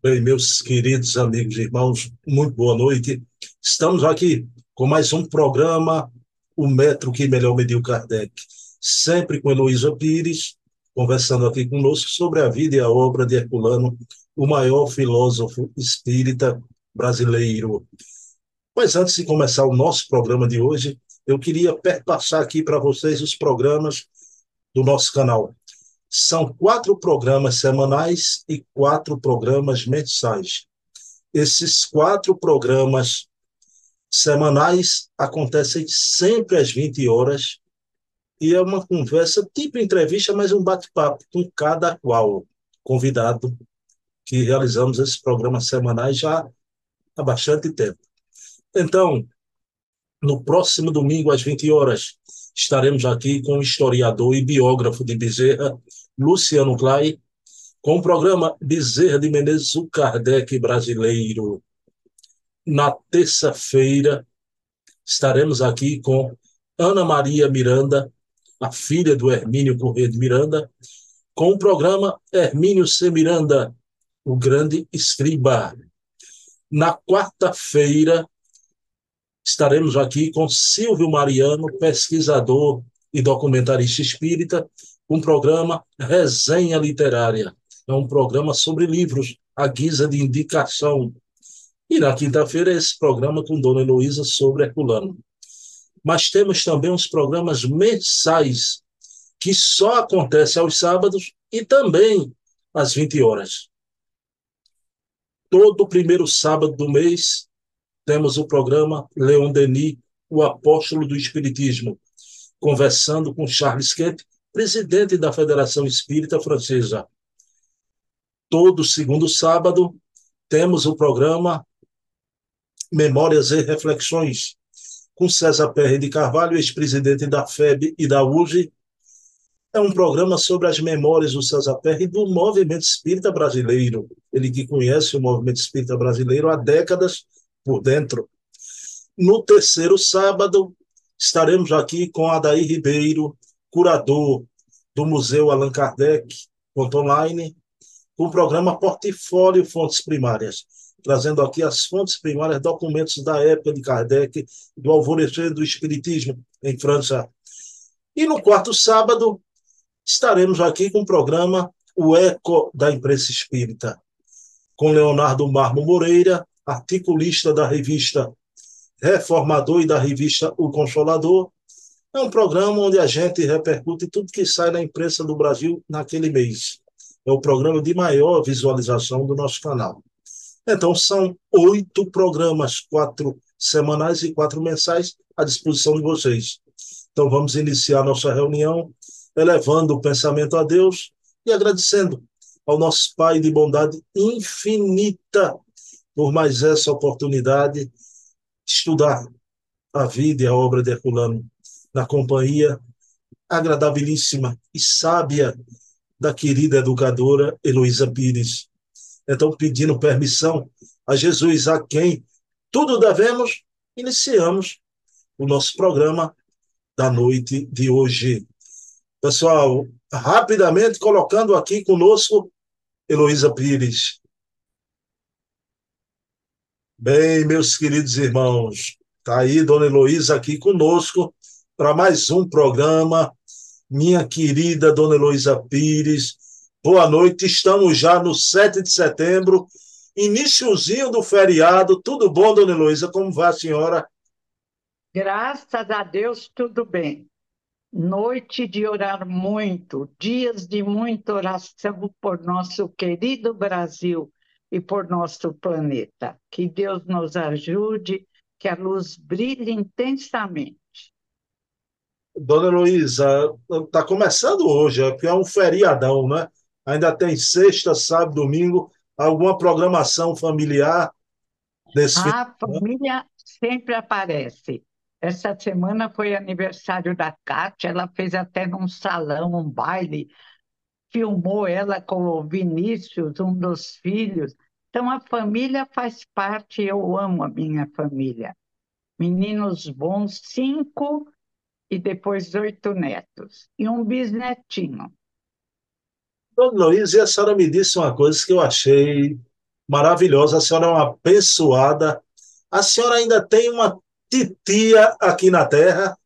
Bem, meus queridos amigos e irmãos, muito boa noite. Estamos aqui com mais um programa, O Metro que Melhor Mediu Kardec, sempre com Heloísa Pires, conversando aqui conosco sobre a vida e a obra de Herculano, o maior filósofo espírita brasileiro. Mas antes de começar o nosso programa de hoje, eu queria passar aqui para vocês os programas do nosso canal. São quatro programas semanais e quatro programas mensais. Esses quatro programas semanais acontecem sempre às 20 horas e é uma conversa tipo entrevista, mas um bate-papo com cada qual convidado que realizamos esses programas semanais já há bastante tempo. Então, no próximo domingo às 20 horas, estaremos aqui com o historiador e biógrafo de Bezerra, Luciano Clay, com o programa Bezerra de Menezes, o Kardec brasileiro. Na terça-feira, estaremos aqui com Ana Maria Miranda, a filha do Hermínio Corrêa de Miranda, com o programa Hermínio C. Miranda, o grande escriba. Na quarta-feira, estaremos aqui com Silvio Mariano, pesquisador e documentarista espírita, um programa Resenha Literária. É um programa sobre livros, à guisa de indicação. E na quinta-feira, esse programa com Dona Heloísa sobre Herculano. Mas temos também uns programas mensais, que só acontecem aos sábados e também às 20 horas. Todo primeiro sábado do mês, temos o programa Leon Denis, o apóstolo do Espiritismo, conversando com Charles Kemp presidente da Federação Espírita Francesa. Todo segundo sábado temos o programa Memórias e Reflexões, com César Perry de Carvalho, ex-presidente da FEB e da UGE. É um programa sobre as memórias do César Perry do movimento espírita brasileiro. Ele que conhece o movimento espírita brasileiro há décadas por dentro. No terceiro sábado, estaremos aqui com Adair Ribeiro, curador do Museu Allan Kardec, online, com o programa Portfólio Fontes Primárias, trazendo aqui as fontes primárias, documentos da época de Kardec, do alvorecer do Espiritismo em França. E no quarto sábado, estaremos aqui com o programa O Eco da Imprensa Espírita, com Leonardo Marmo Moreira, articulista da revista Reformador e da revista O Consolador, é um programa onde a gente repercute tudo que sai na imprensa do Brasil naquele mês. É o programa de maior visualização do nosso canal. Então, são oito programas, quatro semanais e quatro mensais à disposição de vocês. Então, vamos iniciar nossa reunião elevando o pensamento a Deus e agradecendo ao nosso Pai de bondade infinita por mais essa oportunidade de estudar a vida e a obra de Herculano na companhia agradabilíssima e sábia da querida educadora Heloísa Pires. Então, pedindo permissão a Jesus, a quem tudo devemos, iniciamos o nosso programa da noite de hoje. Pessoal, rapidamente colocando aqui conosco Heloísa Pires. Bem, meus queridos irmãos, está aí Dona Heloísa aqui conosco para mais um programa. Minha querida Dona Heloísa Pires, boa noite. Estamos já no 7 de setembro, iníciozinho do feriado. Tudo bom, Dona Heloísa? Como vai a senhora? Graças a Deus, tudo bem. Noite de orar muito, dias de muita oração por nosso querido Brasil e por nosso planeta. Que Deus nos ajude, que a luz brilhe intensamente. Dona Luísa, está começando hoje, é porque é um feriadão, né? Ainda tem sexta, sábado, domingo, alguma programação familiar nesse A família sempre aparece. Essa semana foi aniversário da Kátia, ela fez até num salão um baile, filmou ela com o Vinícius, um dos filhos. Então a família faz parte, eu amo a minha família. Meninos bons, cinco e depois oito netos e um bisnetinho. Dona Luiz, e a senhora me disse uma coisa que eu achei maravilhosa. A senhora é uma abençoada. A senhora ainda tem uma titia aqui na Terra?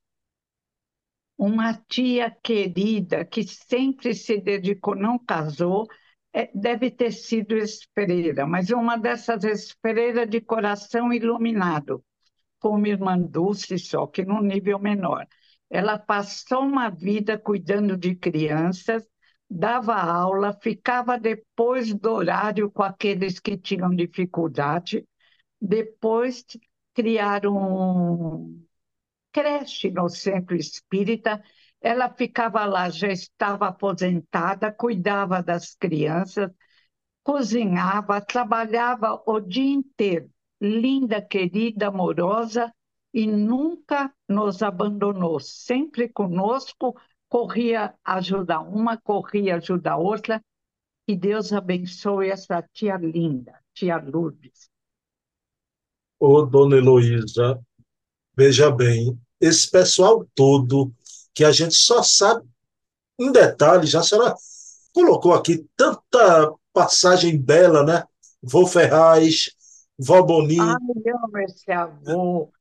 Uma tia querida que sempre se dedicou, não casou, é, deve ter sido Espereira, mas uma dessas Espereira de coração iluminado, como irmã Dulce, só que num nível menor. Ela passou uma vida cuidando de crianças, dava aula, ficava depois do horário com aqueles que tinham dificuldade, depois criaram creche no centro espírita. Ela ficava lá, já estava aposentada, cuidava das crianças, cozinhava, trabalhava o dia inteiro. Linda, querida, amorosa e nunca nos abandonou, sempre conosco, corria ajudar uma, corria ajudar outra. E Deus abençoe essa tia linda, tia Lourdes. Ô, dona Heloísa, veja bem, esse pessoal todo que a gente só sabe em detalhes, já a senhora colocou aqui tanta passagem bela, né? Vô Ferraz, Vó Boni. Ai, eu amo esse avô.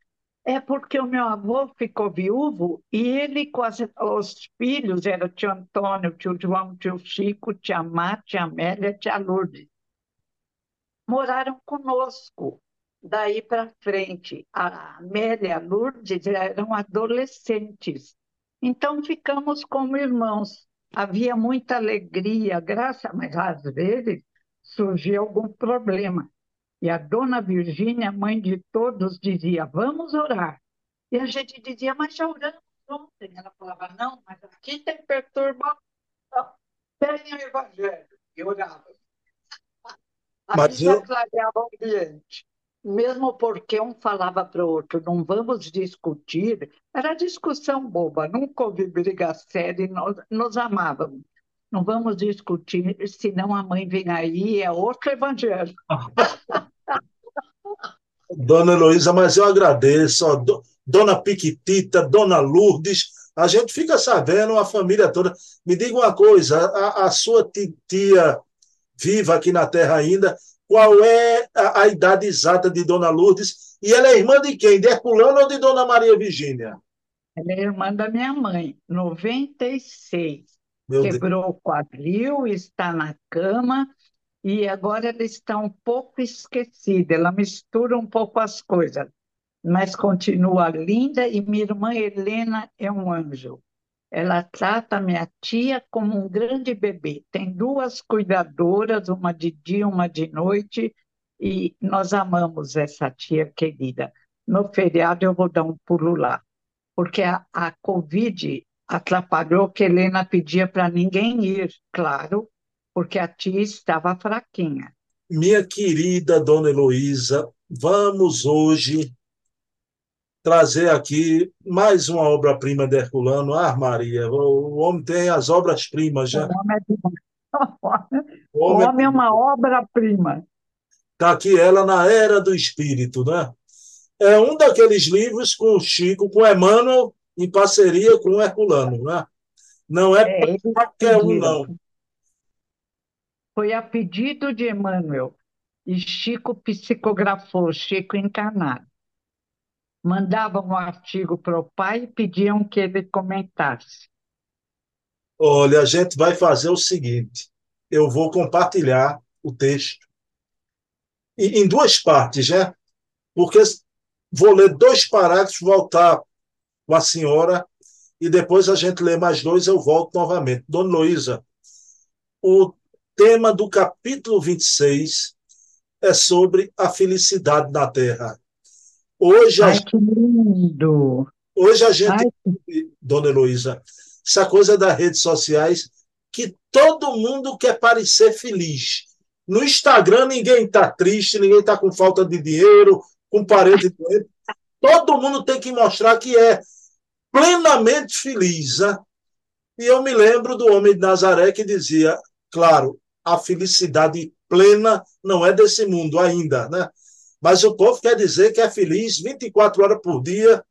É porque o meu avô ficou viúvo e ele com as, os filhos, era o tio Antônio, tio João, tio Chico, tia Má, tia Amélia, tia Lourdes. Moraram conosco daí para frente. A Amélia e a Lourdes eram adolescentes. Então ficamos como irmãos. Havia muita alegria, graça, mas às vezes surgia algum problema. E a dona Virgínia, mãe de todos, dizia: Vamos orar. E a gente dizia: Mas já oramos ontem. Ela falava: Não, mas aqui tem perturbação. Tem o Evangelho. E orava. Aqui já clareava o ambiente mesmo porque um falava para o outro, não vamos discutir, era discussão boba, nunca houve briga séria, nós nos amávamos. Não vamos discutir, senão a mãe vem aí, é outro evangelho. Dona Heloísa, mas eu agradeço, ó, Dona Piquitita, Dona Lourdes, a gente fica sabendo, a família toda. Me diga uma coisa, a, a sua tia viva aqui na Terra ainda, qual é a, a, idade exata de Dona Lourdes e ela é irmã de quem? De Herculano ou de Dona Maria Virgínia? Ela é irmã da minha mãe, 96. Meu Quebrou Deus. o quadril, está na cama e agora ela está um pouco esquecida. Ela mistura um pouco as coisas, mas continua linda e minha irmã Helena é um anjo. Ela trata minha tia como um grande bebê. Tem duas cuidadoras, uma de dia, uma de noite, e nós amamos essa tia querida. No feriado eu vou dar um pulo lá, porque a, a Covid atrapalhou que Helena pedia para ninguém ir, claro, porque a tia estava fraquinha. Minha querida dona Heloísa, vamos hoje trazer aqui mais uma obra-prima de Herculano. Ah, Maria, o homem tem as obras-primas já. O homem é, o homem, o homem é uma obra-prima. Está aqui ela na Era do Espírito, né? É um daqueles livros com o Chico, com Emmanuel, em parceria com o Herculano, né? Não é, é qualquer um, não. Foi a pedido de Emmanuel. E Chico psicografou, Chico encarnado mandavam um artigo para o pai e pediam que ele comentasse. Olha, a gente vai fazer o seguinte: eu vou compartilhar o texto em duas partes, né? Porque vou ler dois parágrafos, voltar com a senhora e depois a gente lê mais dois, eu volto novamente. Dona Luísa, o tema do capítulo 26 é sobre a felicidade na Terra. Hoje Ai, a, que lindo! Hoje a gente, Ai. dona Heloísa, essa coisa das redes sociais, que todo mundo quer parecer feliz. No Instagram ninguém está triste, ninguém está com falta de dinheiro, com parente doente. Todo mundo tem que mostrar que é plenamente feliz. Né? E eu me lembro do homem de Nazaré que dizia, claro, a felicidade plena não é desse mundo ainda, né? Mas o povo quer dizer que é feliz 24 horas por dia.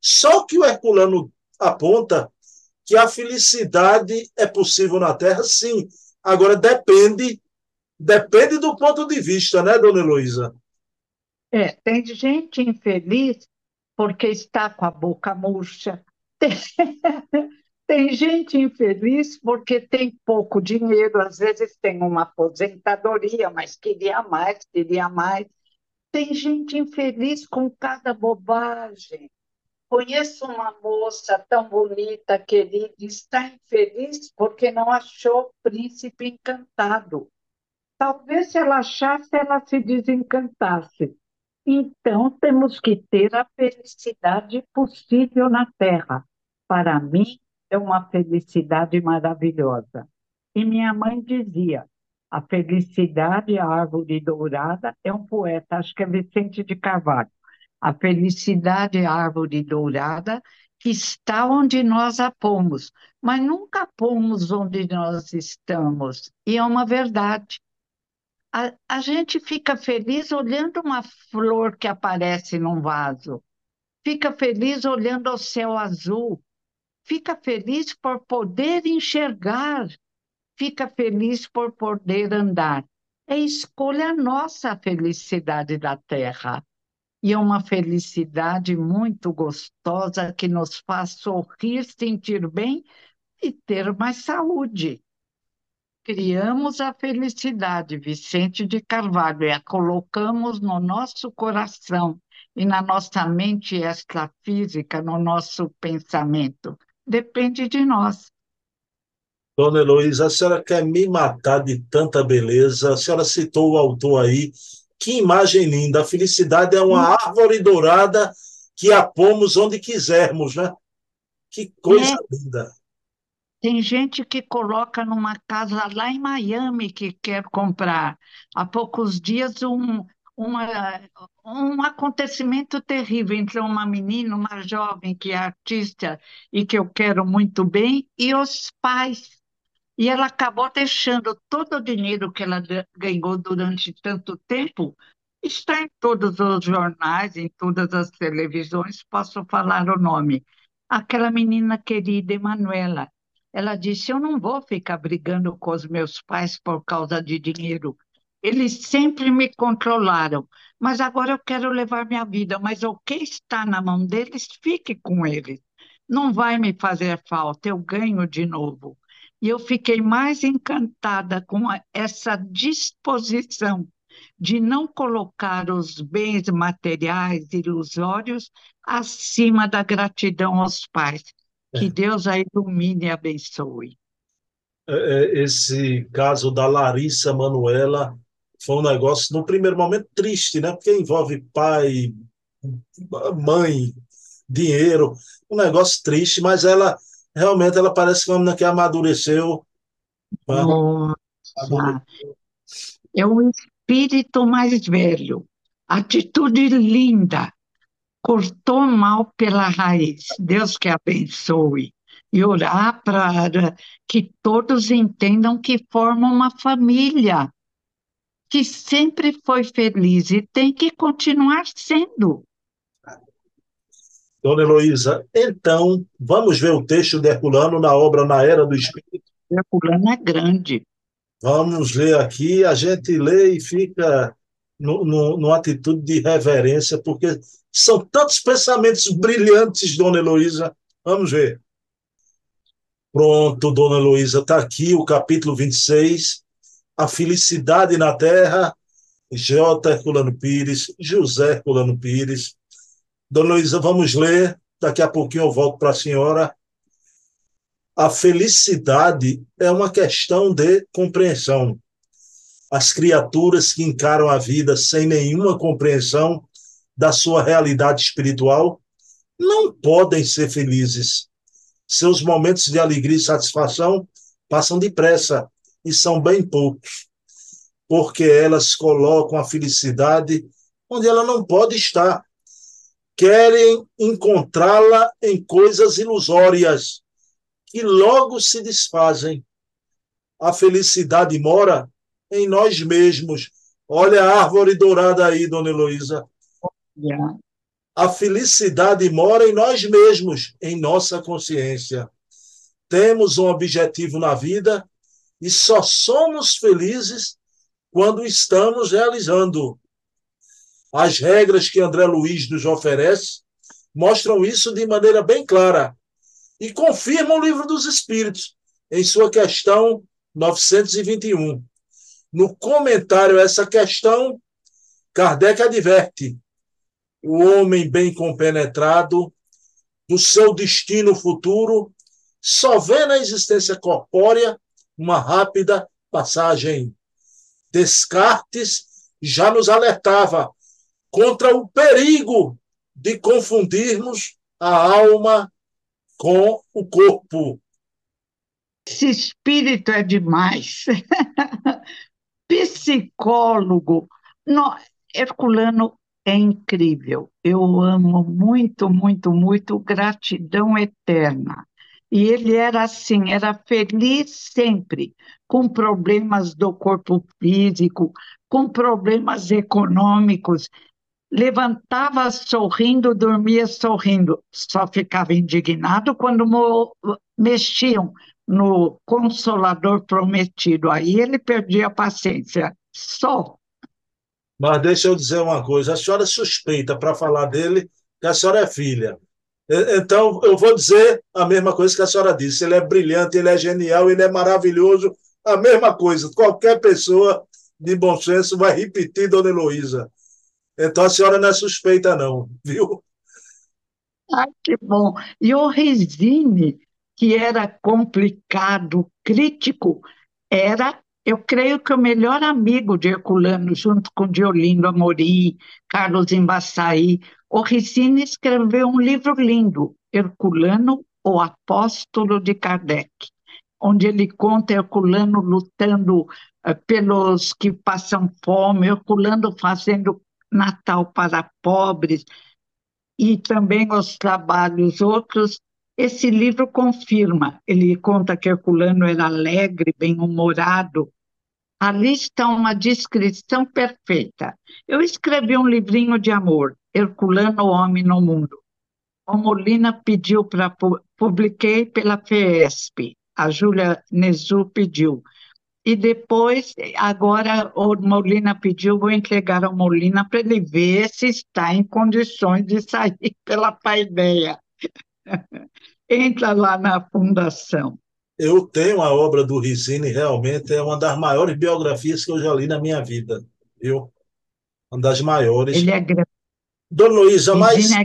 Só que o Herculano aponta que a felicidade é possível na Terra, sim. Agora depende Depende do ponto de vista, né, dona Heloísa? É, tem gente infeliz porque está com a boca murcha. Tem, tem gente infeliz porque tem pouco dinheiro, às vezes tem uma aposentadoria, mas queria mais, queria mais. Tem gente infeliz com cada bobagem. Conheço uma moça tão bonita, querida, está infeliz porque não achou príncipe encantado. Talvez se ela achasse, ela se desencantasse. Então, temos que ter a felicidade possível na Terra. Para mim, é uma felicidade maravilhosa. E minha mãe dizia: a felicidade, a árvore dourada, é um poeta, acho que é Vicente de Carvalho. A felicidade a árvore dourada que está onde nós a pomos, mas nunca pomos onde nós estamos. E é uma verdade. A, a gente fica feliz olhando uma flor que aparece num vaso, fica feliz olhando o céu azul, fica feliz por poder enxergar, fica feliz por poder andar. É escolha nossa a felicidade da terra e é uma felicidade muito gostosa que nos faz sorrir, sentir bem e ter mais saúde. Criamos a felicidade, Vicente de Carvalho, e a colocamos no nosso coração e na nossa mente extrafísica, no nosso pensamento. Depende de nós. Dona Heloísa, a senhora quer me matar de tanta beleza? A senhora citou o autor aí, que imagem linda! A felicidade é uma hum. árvore dourada que a pomos onde quisermos, né? Que coisa é. linda! Tem gente que coloca numa casa lá em Miami que quer comprar. Há poucos dias, um, uma, um acontecimento terrível entre uma menina, uma jovem que é artista e que eu quero muito bem, e os pais. E ela acabou deixando todo o dinheiro que ela ganhou durante tanto tempo, está em todos os jornais, em todas as televisões, posso falar o nome. Aquela menina querida, Emanuela, ela disse: Eu não vou ficar brigando com os meus pais por causa de dinheiro. Eles sempre me controlaram, mas agora eu quero levar minha vida. Mas o que está na mão deles, fique com eles. Não vai me fazer falta, eu ganho de novo. E eu fiquei mais encantada com essa disposição de não colocar os bens materiais ilusórios acima da gratidão aos pais. Que é. Deus a ilumine e abençoe. É, é, esse caso da Larissa Manuela foi um negócio, no primeiro momento, triste, né? Porque envolve pai, mãe, dinheiro, um negócio triste, mas ela realmente ela parece uma menina que amadureceu. Nossa. É um espírito mais velho, atitude linda, cortou mal pela raiz. Deus que abençoe. E orar para que todos entendam que formam uma família, que sempre foi feliz e tem que continuar sendo. Dona Heloísa, então, vamos ver o texto de Herculano na obra Na Era do Espírito? Herculano é grande. Vamos ler aqui, a gente lê e fica no, no, numa atitude de reverência, porque são tantos pensamentos brilhantes, Dona Heloísa. Vamos ver. Pronto, Dona Heloísa, está aqui o capítulo 26, A Felicidade na Terra, J. Herculano Pires, José Herculano Pires, Dona Luísa, vamos ler. Daqui a pouquinho eu volto para a senhora. A felicidade é uma questão de compreensão. As criaturas que encaram a vida sem nenhuma compreensão da sua realidade espiritual não podem ser felizes. Seus momentos de alegria e satisfação passam depressa e são bem poucos, porque elas colocam a felicidade onde ela não pode estar querem encontrá-la em coisas ilusórias que logo se desfazem. A felicidade mora em nós mesmos. Olha a árvore dourada aí, dona Heloísa. A felicidade mora em nós mesmos, em nossa consciência. Temos um objetivo na vida e só somos felizes quando estamos realizando. As regras que André Luiz nos oferece mostram isso de maneira bem clara e confirmam o Livro dos Espíritos em sua questão 921. No comentário a essa questão, Kardec adverte: o homem bem compenetrado do seu destino futuro só vê na existência corpórea uma rápida passagem. Descartes já nos alertava contra o perigo de confundirmos a alma com o corpo. Esse espírito é demais. Psicólogo. No, Herculano é incrível. Eu amo muito, muito, muito. Gratidão eterna. E ele era assim, era feliz sempre, com problemas do corpo físico, com problemas econômicos. Levantava sorrindo, dormia sorrindo. Só ficava indignado quando mexiam no consolador prometido. Aí ele perdia a paciência. Só. Mas deixa eu dizer uma coisa: a senhora suspeita para falar dele que a senhora é filha. Então, eu vou dizer a mesma coisa que a senhora disse. Ele é brilhante, ele é genial, ele é maravilhoso. A mesma coisa. Qualquer pessoa de bom senso vai repetir, dona Heloísa. Então, a senhora não é suspeita, não, viu? Ai, que bom. E o Resine, que era complicado, crítico, era, eu creio que o melhor amigo de Herculano, junto com Diolindo Amorim, Carlos Embaçaí. O Resine escreveu um livro lindo, Herculano, o Apóstolo de Kardec, onde ele conta Herculano lutando uh, pelos que passam fome, Herculano fazendo Natal para pobres, e também os trabalhos outros esse livro confirma, ele conta que Herculano era alegre, bem-humorado. Ali está uma descrição perfeita. Eu escrevi um livrinho de amor, Herculano, Homem no Mundo. O Molina pediu para... Publiquei pela FESP, a Júlia Nezu pediu. E depois, agora, o Molina pediu, vou entregar ao Molina para ele ver se está em condições de sair pela paideia. Entra lá na fundação. Eu tenho a obra do Risini, realmente é uma das maiores biografias que eu já li na minha vida, viu? Uma das maiores. Ele é grande. Dona Luísa, mas, é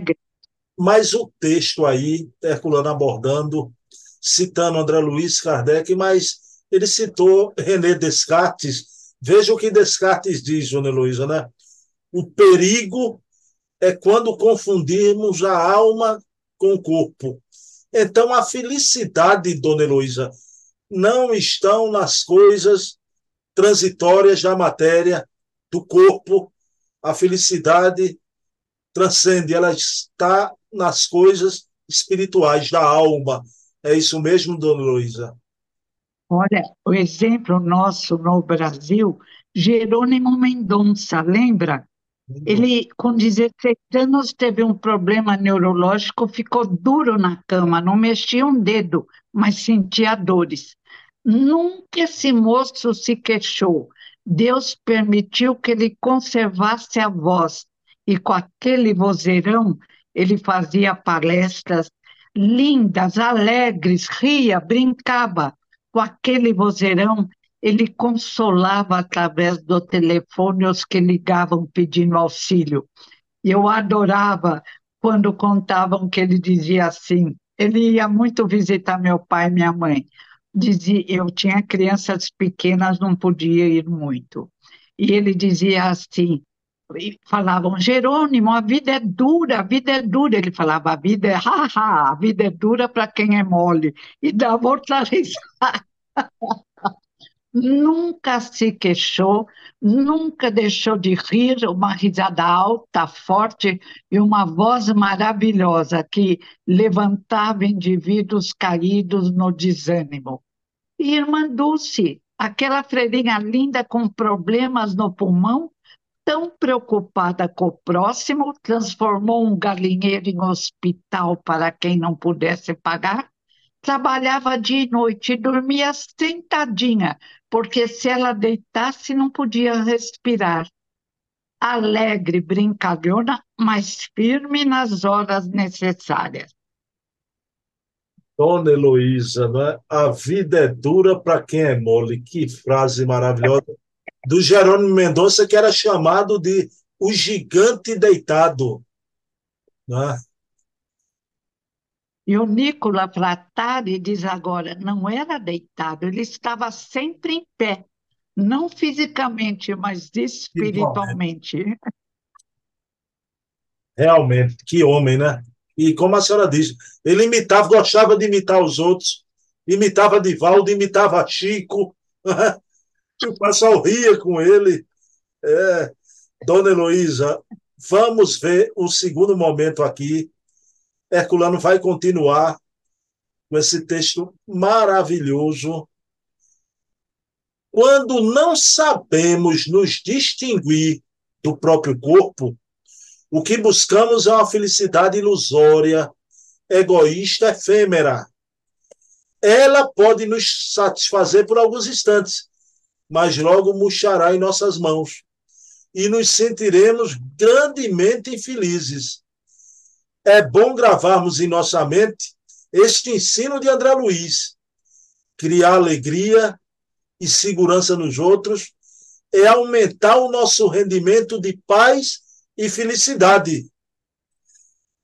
mas o texto aí, Herculano abordando, citando André Luiz Kardec, mas ele citou René Descartes. Veja o que Descartes diz, Dona Luísa, né? O perigo é quando confundirmos a alma com o corpo. Então, a felicidade, dona Heloísa, não estão nas coisas transitórias da matéria, do corpo. A felicidade transcende, ela está nas coisas espirituais, da alma. É isso mesmo, dona Heloísa? Olha, o exemplo nosso no Brasil, Jerônimo Mendonça, lembra? Ele, com 16 anos, teve um problema neurológico, ficou duro na cama, não mexia um dedo, mas sentia dores. Nunca esse moço se queixou. Deus permitiu que ele conservasse a voz, e com aquele vozeirão, ele fazia palestras lindas, alegres, ria, brincava. Com aquele vozeirão, ele consolava através do telefone os que ligavam pedindo auxílio. E eu adorava quando contavam que ele dizia assim. Ele ia muito visitar meu pai e minha mãe. Dizia, eu tinha crianças pequenas, não podia ir muito. E ele dizia assim, falavam, Jerônimo, a vida é dura, a vida é dura. Ele falava, a vida é, haha, a vida é dura para quem é mole. E dava outra risada nunca se queixou, nunca deixou de rir, uma risada alta, forte e uma voz maravilhosa que levantava indivíduos caídos no desânimo. E irmã Dulce, aquela freirinha linda com problemas no pulmão, tão preocupada com o próximo, transformou um galinheiro em hospital para quem não pudesse pagar trabalhava dia e noite e dormia sentadinha, porque se ela deitasse não podia respirar. Alegre, brincalhona, mas firme nas horas necessárias. Dona Heloísa, né? a vida é dura para quem é mole. Que frase maravilhosa. Do Jerônimo Mendonça, que era chamado de o gigante deitado. Né? E o Nicola Frattari diz agora, não era deitado, ele estava sempre em pé, não fisicamente, mas espiritualmente. Realmente, que homem, né? E como a senhora diz, ele imitava, gostava de imitar os outros, imitava Divaldo, imitava Chico, o pessoal ria com ele. É, Dona Heloísa, vamos ver o segundo momento aqui Herculano vai continuar com esse texto maravilhoso. Quando não sabemos nos distinguir do próprio corpo, o que buscamos é uma felicidade ilusória, egoísta, efêmera. Ela pode nos satisfazer por alguns instantes, mas logo murchará em nossas mãos e nos sentiremos grandemente infelizes é bom gravarmos em nossa mente este ensino de André Luiz. Criar alegria e segurança nos outros é aumentar o nosso rendimento de paz e felicidade.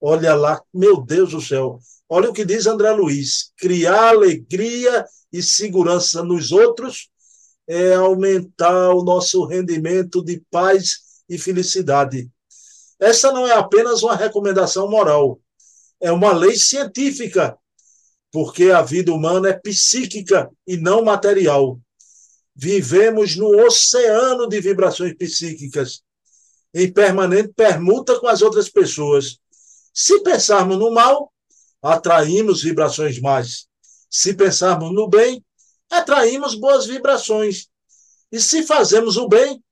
Olha lá, meu Deus do céu. Olha o que diz André Luiz: criar alegria e segurança nos outros é aumentar o nosso rendimento de paz e felicidade. Essa não é apenas uma recomendação moral, é uma lei científica, porque a vida humana é psíquica e não material. Vivemos no oceano de vibrações psíquicas, em permanente permuta com as outras pessoas. Se pensarmos no mal, atraímos vibrações más. Se pensarmos no bem, atraímos boas vibrações. E se fazemos o bem,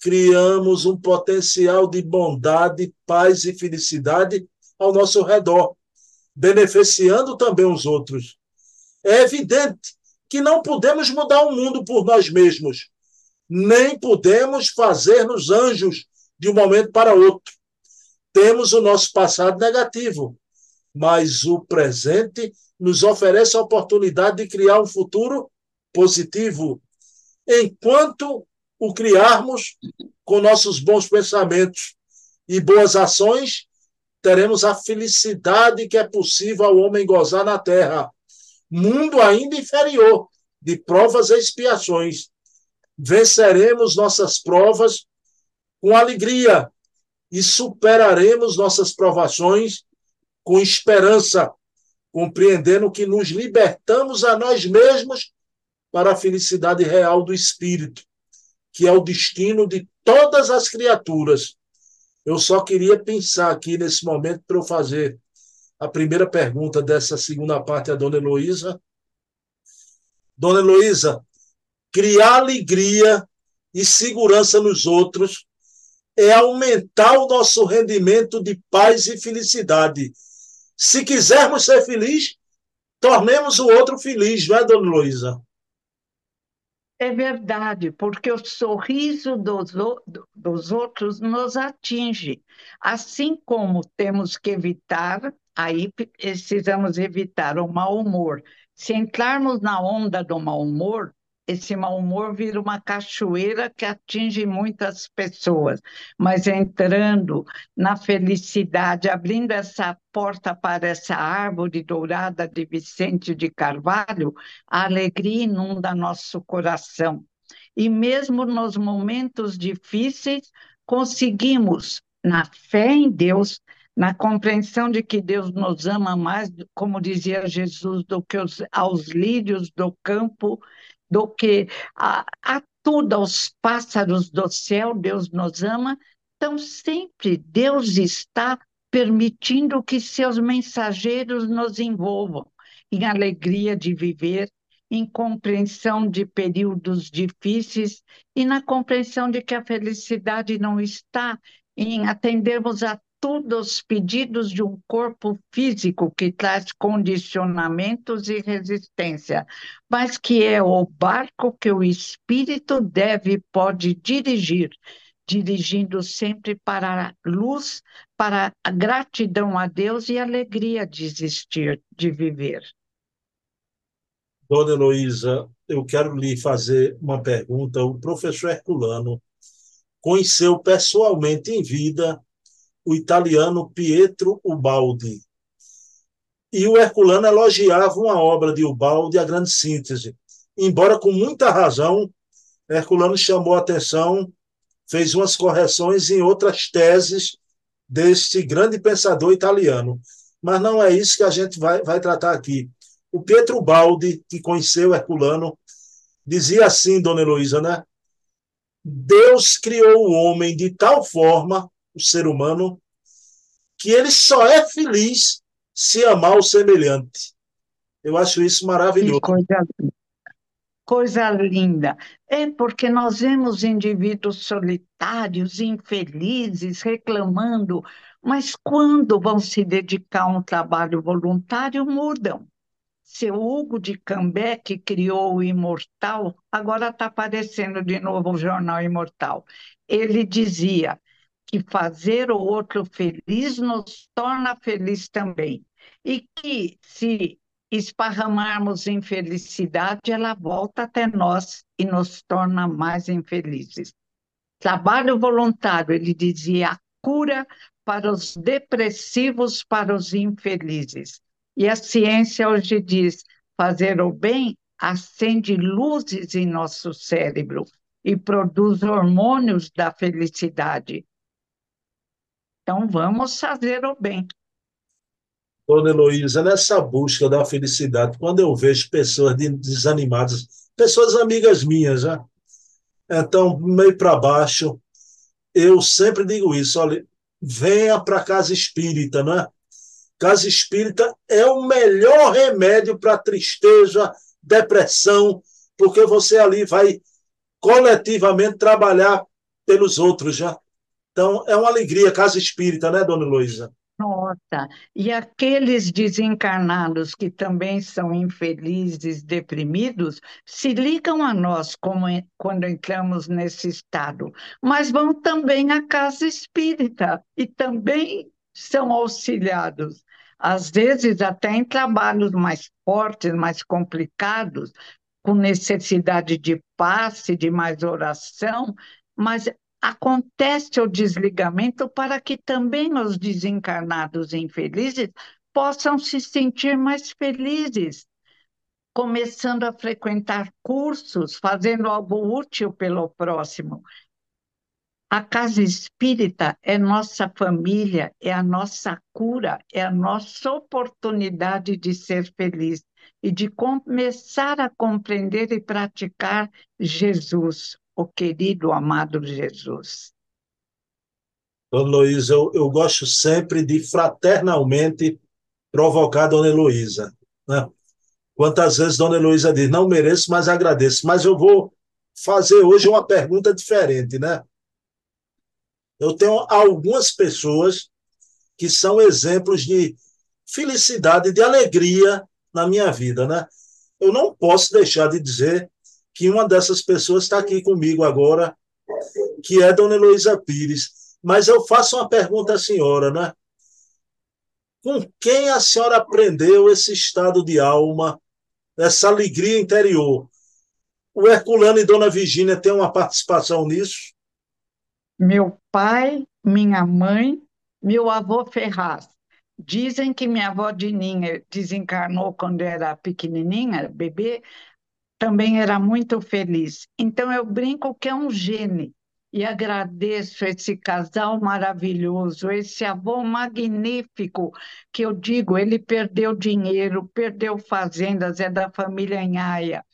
criamos um potencial de bondade, paz e felicidade ao nosso redor, beneficiando também os outros. É evidente que não podemos mudar o mundo por nós mesmos, nem podemos fazer-nos anjos de um momento para outro. Temos o nosso passado negativo, mas o presente nos oferece a oportunidade de criar um futuro positivo. Enquanto o criarmos com nossos bons pensamentos e boas ações, teremos a felicidade que é possível ao homem gozar na terra. Mundo ainda inferior, de provas e expiações. Venceremos nossas provas com alegria e superaremos nossas provações com esperança, compreendendo que nos libertamos a nós mesmos para a felicidade real do espírito que é o destino de todas as criaturas. Eu só queria pensar aqui nesse momento para eu fazer a primeira pergunta dessa segunda parte à dona Heloísa. Dona Heloísa, criar alegria e segurança nos outros é aumentar o nosso rendimento de paz e felicidade. Se quisermos ser felizes, tornemos o outro feliz, não é, dona Heloísa? É verdade, porque o sorriso dos, dos outros nos atinge. Assim como temos que evitar, aí precisamos evitar o mau humor. Se entrarmos na onda do mau humor, esse mau humor vira uma cachoeira que atinge muitas pessoas, mas entrando na felicidade, abrindo essa porta para essa árvore dourada de Vicente de Carvalho, a alegria inunda nosso coração. E mesmo nos momentos difíceis, conseguimos, na fé em Deus, na compreensão de que Deus nos ama mais, como dizia Jesus, do que os, aos lírios do campo, do que a, a tudo, aos pássaros do céu, Deus nos ama. Então, sempre Deus está permitindo que seus mensageiros nos envolvam em alegria de viver, em compreensão de períodos difíceis e na compreensão de que a felicidade não está em atendermos a tudo aos pedidos de um corpo físico que traz condicionamentos e resistência, mas que é o barco que o espírito deve e pode dirigir, dirigindo sempre para a luz, para a gratidão a Deus e a alegria de existir, de viver. Dona Heloísa, eu quero lhe fazer uma pergunta. O professor Herculano conheceu pessoalmente em vida o italiano Pietro Ubaldi. E o Herculano elogiava uma obra de Ubaldi, A Grande Síntese. Embora com muita razão, Herculano chamou atenção, fez umas correções em outras teses deste grande pensador italiano. Mas não é isso que a gente vai, vai tratar aqui. O Pietro Baldi, que conheceu Herculano, dizia assim, dona Heloísa, né? Deus criou o homem de tal forma, o ser humano, que ele só é feliz se amar o semelhante. Eu acho isso maravilhoso. Que coisa, coisa linda. É porque nós vemos indivíduos solitários, infelizes, reclamando, mas quando vão se dedicar a um trabalho voluntário, mudam. Seu Hugo de Cambé, que criou o Imortal, agora está aparecendo de novo o Jornal Imortal. Ele dizia que fazer o outro feliz nos torna feliz também. E que se esparramarmos infelicidade, ela volta até nós e nos torna mais infelizes. Trabalho voluntário, ele dizia, a cura para os depressivos, para os infelizes. E a ciência hoje diz: fazer o bem acende luzes em nosso cérebro e produz hormônios da felicidade. Então, vamos fazer o bem. Dona Heloísa, nessa busca da felicidade, quando eu vejo pessoas desanimadas, pessoas amigas minhas, já, então, meio para baixo, eu sempre digo isso, olha, venha para casa espírita, né? Casa espírita é o melhor remédio para tristeza, depressão, porque você ali vai coletivamente trabalhar pelos outros já. Então, é uma alegria, casa espírita, né, dona Luísa? Nossa, e aqueles desencarnados que também são infelizes, deprimidos, se ligam a nós como, quando entramos nesse estado, mas vão também à casa espírita e também são auxiliados às vezes até em trabalhos mais fortes, mais complicados, com necessidade de passe, de mais oração, mas acontece o desligamento para que também os desencarnados infelizes possam se sentir mais felizes, começando a frequentar cursos, fazendo algo útil pelo próximo. A casa espírita é nossa família, é a nossa cura, é a nossa oportunidade de ser feliz e de começar a compreender e praticar Jesus, o querido, amado Jesus. Dona Heloísa, eu, eu gosto sempre de fraternalmente provocar Dona Heloísa. Né? Quantas vezes Dona Heloísa diz, não mereço, mas agradeço. Mas eu vou fazer hoje uma pergunta diferente, né? Eu tenho algumas pessoas que são exemplos de felicidade, de alegria na minha vida, né? Eu não posso deixar de dizer que uma dessas pessoas está aqui comigo agora, que é Dona Heloísa Pires. Mas eu faço uma pergunta à senhora, né? Com quem a senhora aprendeu esse estado de alma, essa alegria interior? O Herculano e Dona Virgínia têm uma participação nisso? meu pai, minha mãe, meu avô Ferraz. Dizem que minha avó Dininha desencarnou quando era pequenininha, bebê, também era muito feliz. Então eu brinco que é um gene e agradeço esse casal maravilhoso, esse avô magnífico, que eu digo, ele perdeu dinheiro, perdeu fazendas, é da família Nhaia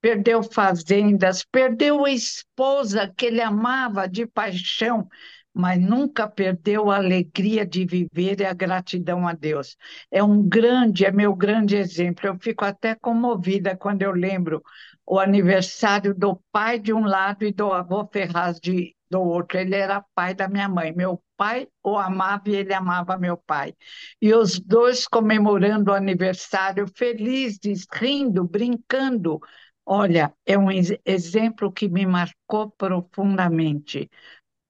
perdeu fazendas, perdeu a esposa que ele amava de paixão, mas nunca perdeu a alegria de viver e a gratidão a Deus. É um grande, é meu grande exemplo. Eu fico até comovida quando eu lembro o aniversário do pai de um lado e do avô Ferraz de, do outro. Ele era pai da minha mãe. Meu pai o amava e ele amava meu pai. E os dois comemorando o aniversário, felizes, rindo, brincando. Olha, é um exemplo que me marcou profundamente.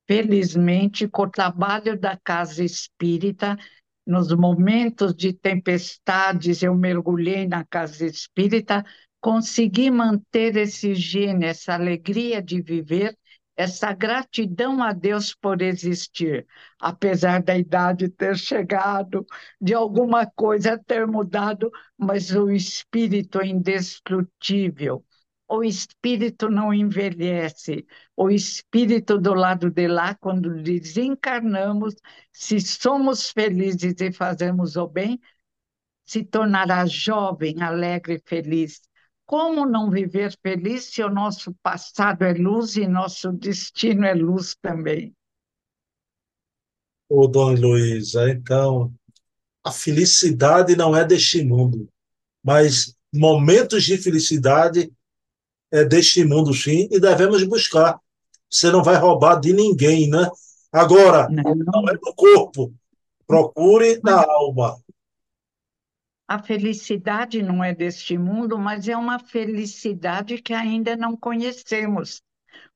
Felizmente, com o trabalho da Casa Espírita, nos momentos de tempestades, eu mergulhei na Casa Espírita, consegui manter esse gênio, essa alegria de viver essa gratidão a Deus por existir, apesar da idade ter chegado, de alguma coisa ter mudado, mas o espírito é indestrutível. O espírito não envelhece. O espírito do lado de lá, quando desencarnamos, se somos felizes e fazemos o bem, se tornará jovem, alegre e feliz como não viver feliz se o nosso passado é luz e nosso destino é luz também? Ô, Dona Luísa, então, a felicidade não é deste mundo, mas momentos de felicidade é deste mundo, sim, e devemos buscar. Você não vai roubar de ninguém, né? Agora, não, não é do corpo, procure na alma a felicidade não é deste mundo, mas é uma felicidade que ainda não conhecemos.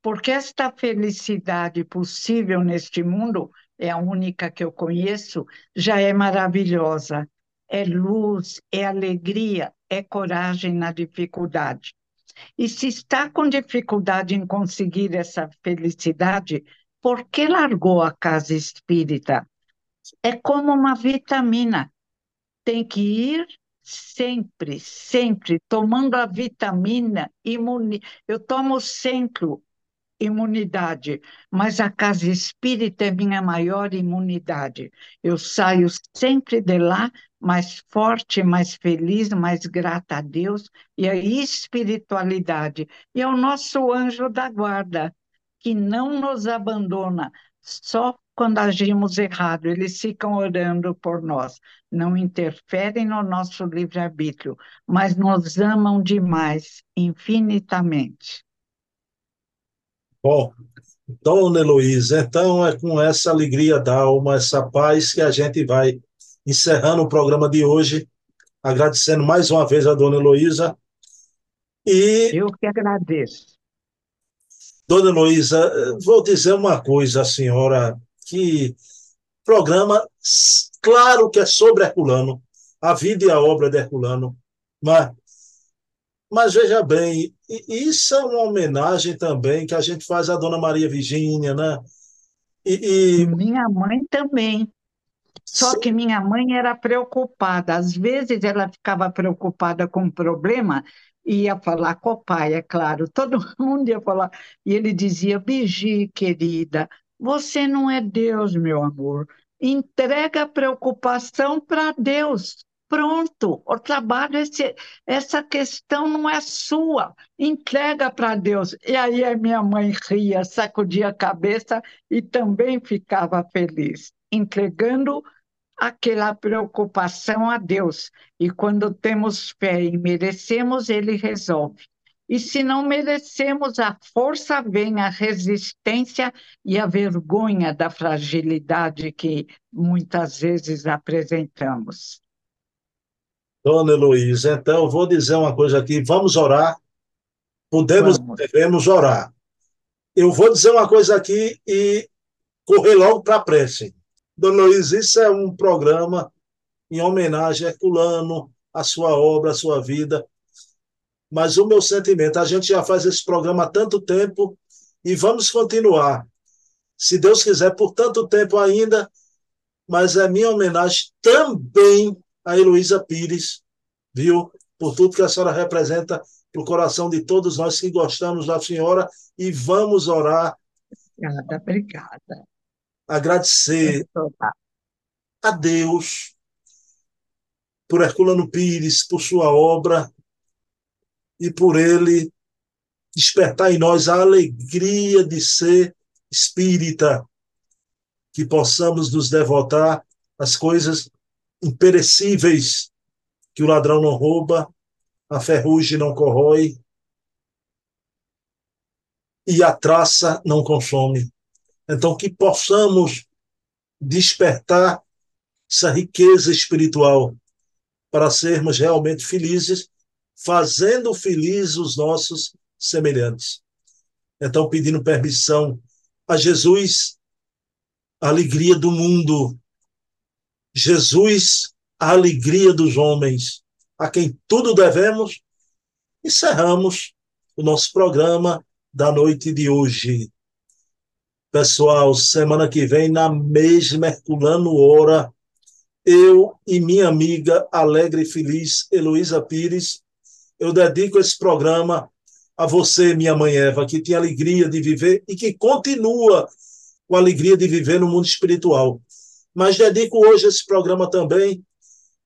Porque esta felicidade possível neste mundo, é a única que eu conheço, já é maravilhosa. É luz, é alegria, é coragem na dificuldade. E se está com dificuldade em conseguir essa felicidade, por que largou a casa espírita? É como uma vitamina tem que ir sempre, sempre, tomando a vitamina imune. Eu tomo sempre imunidade, mas a casa espírita é minha maior imunidade. Eu saio sempre de lá mais forte, mais feliz, mais grata a Deus e a espiritualidade. E é o nosso anjo da guarda, que não nos abandona, só quando agimos errado, eles ficam orando por nós. Não interferem no nosso livre-arbítrio, mas nos amam demais, infinitamente. Bom, Dona Heloísa, então é com essa alegria da alma, essa paz que a gente vai encerrando o programa de hoje, agradecendo mais uma vez a Dona Heloísa. E... Eu que agradeço. Dona Heloísa, vou dizer uma coisa à senhora que programa, claro que é sobre Herculano, a vida e a obra de Herculano, mas, mas veja bem, isso é uma homenagem também que a gente faz à Dona Maria Virgínia, né? E, e... Minha mãe também. Só que minha mãe era preocupada. Às vezes ela ficava preocupada com um problema e ia falar com o pai, é claro. Todo mundo ia falar. E ele dizia: Bigi, querida, você não é Deus, meu amor. Entrega a preocupação para Deus. Pronto, o trabalho, esse, essa questão não é sua. Entrega para Deus. E aí a minha mãe ria, sacudia a cabeça e também ficava feliz, entregando aquela preocupação a Deus. E quando temos fé e merecemos, Ele resolve. E se não merecemos, a força vem, a resistência e a vergonha da fragilidade que muitas vezes apresentamos. Dona Heloísa, então vou dizer uma coisa aqui, vamos orar, podemos, vamos. devemos orar. Eu vou dizer uma coisa aqui e correr logo para a prece. Dona Heloísa, isso é um programa em homenagem a Herculano, a sua obra, a sua vida, mas o meu sentimento, a gente já faz esse programa há tanto tempo e vamos continuar. Se Deus quiser, por tanto tempo ainda, mas é minha homenagem também a Heloísa Pires, viu? Por tudo que a senhora representa para o coração de todos nós que gostamos da senhora e vamos orar. Obrigada, obrigada. Agradecer a Deus por Herculano Pires, por sua obra, e por ele despertar em nós a alegria de ser espírita, que possamos nos devotar às coisas imperecíveis que o ladrão não rouba, a ferrugem não corrói e a traça não consome. Então, que possamos despertar essa riqueza espiritual para sermos realmente felizes, fazendo felizes os nossos semelhantes. Então, pedindo permissão a Jesus, a alegria do mundo, Jesus, a alegria dos homens, a quem tudo devemos, encerramos o nosso programa da noite de hoje. Pessoal, semana que vem, na mesma Herculano Hora, eu e minha amiga alegre e feliz Heloísa Pires, eu dedico esse programa a você, minha mãe Eva, que tem alegria de viver e que continua com a alegria de viver no mundo espiritual. Mas dedico hoje esse programa também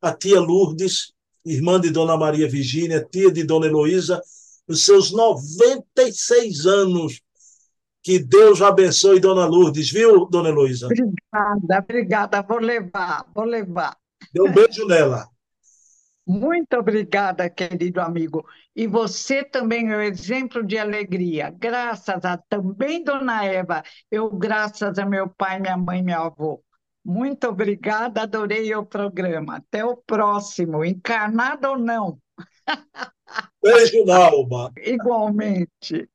à tia Lourdes, irmã de Dona Maria Virgínia, tia de Dona Heloísa, nos seus 96 anos. Que Deus abençoe Dona Lourdes, viu, Dona Heloísa? Obrigada, obrigada. Vou levar, vou levar. Dê um beijo nela. Muito obrigada, querido amigo. E você também é um exemplo de alegria. Graças a também Dona Eva, eu graças a meu pai, minha mãe, meu avô. Muito obrigada, adorei o programa. Até o próximo, encarnado ou não. Beijo na alma. Igualmente.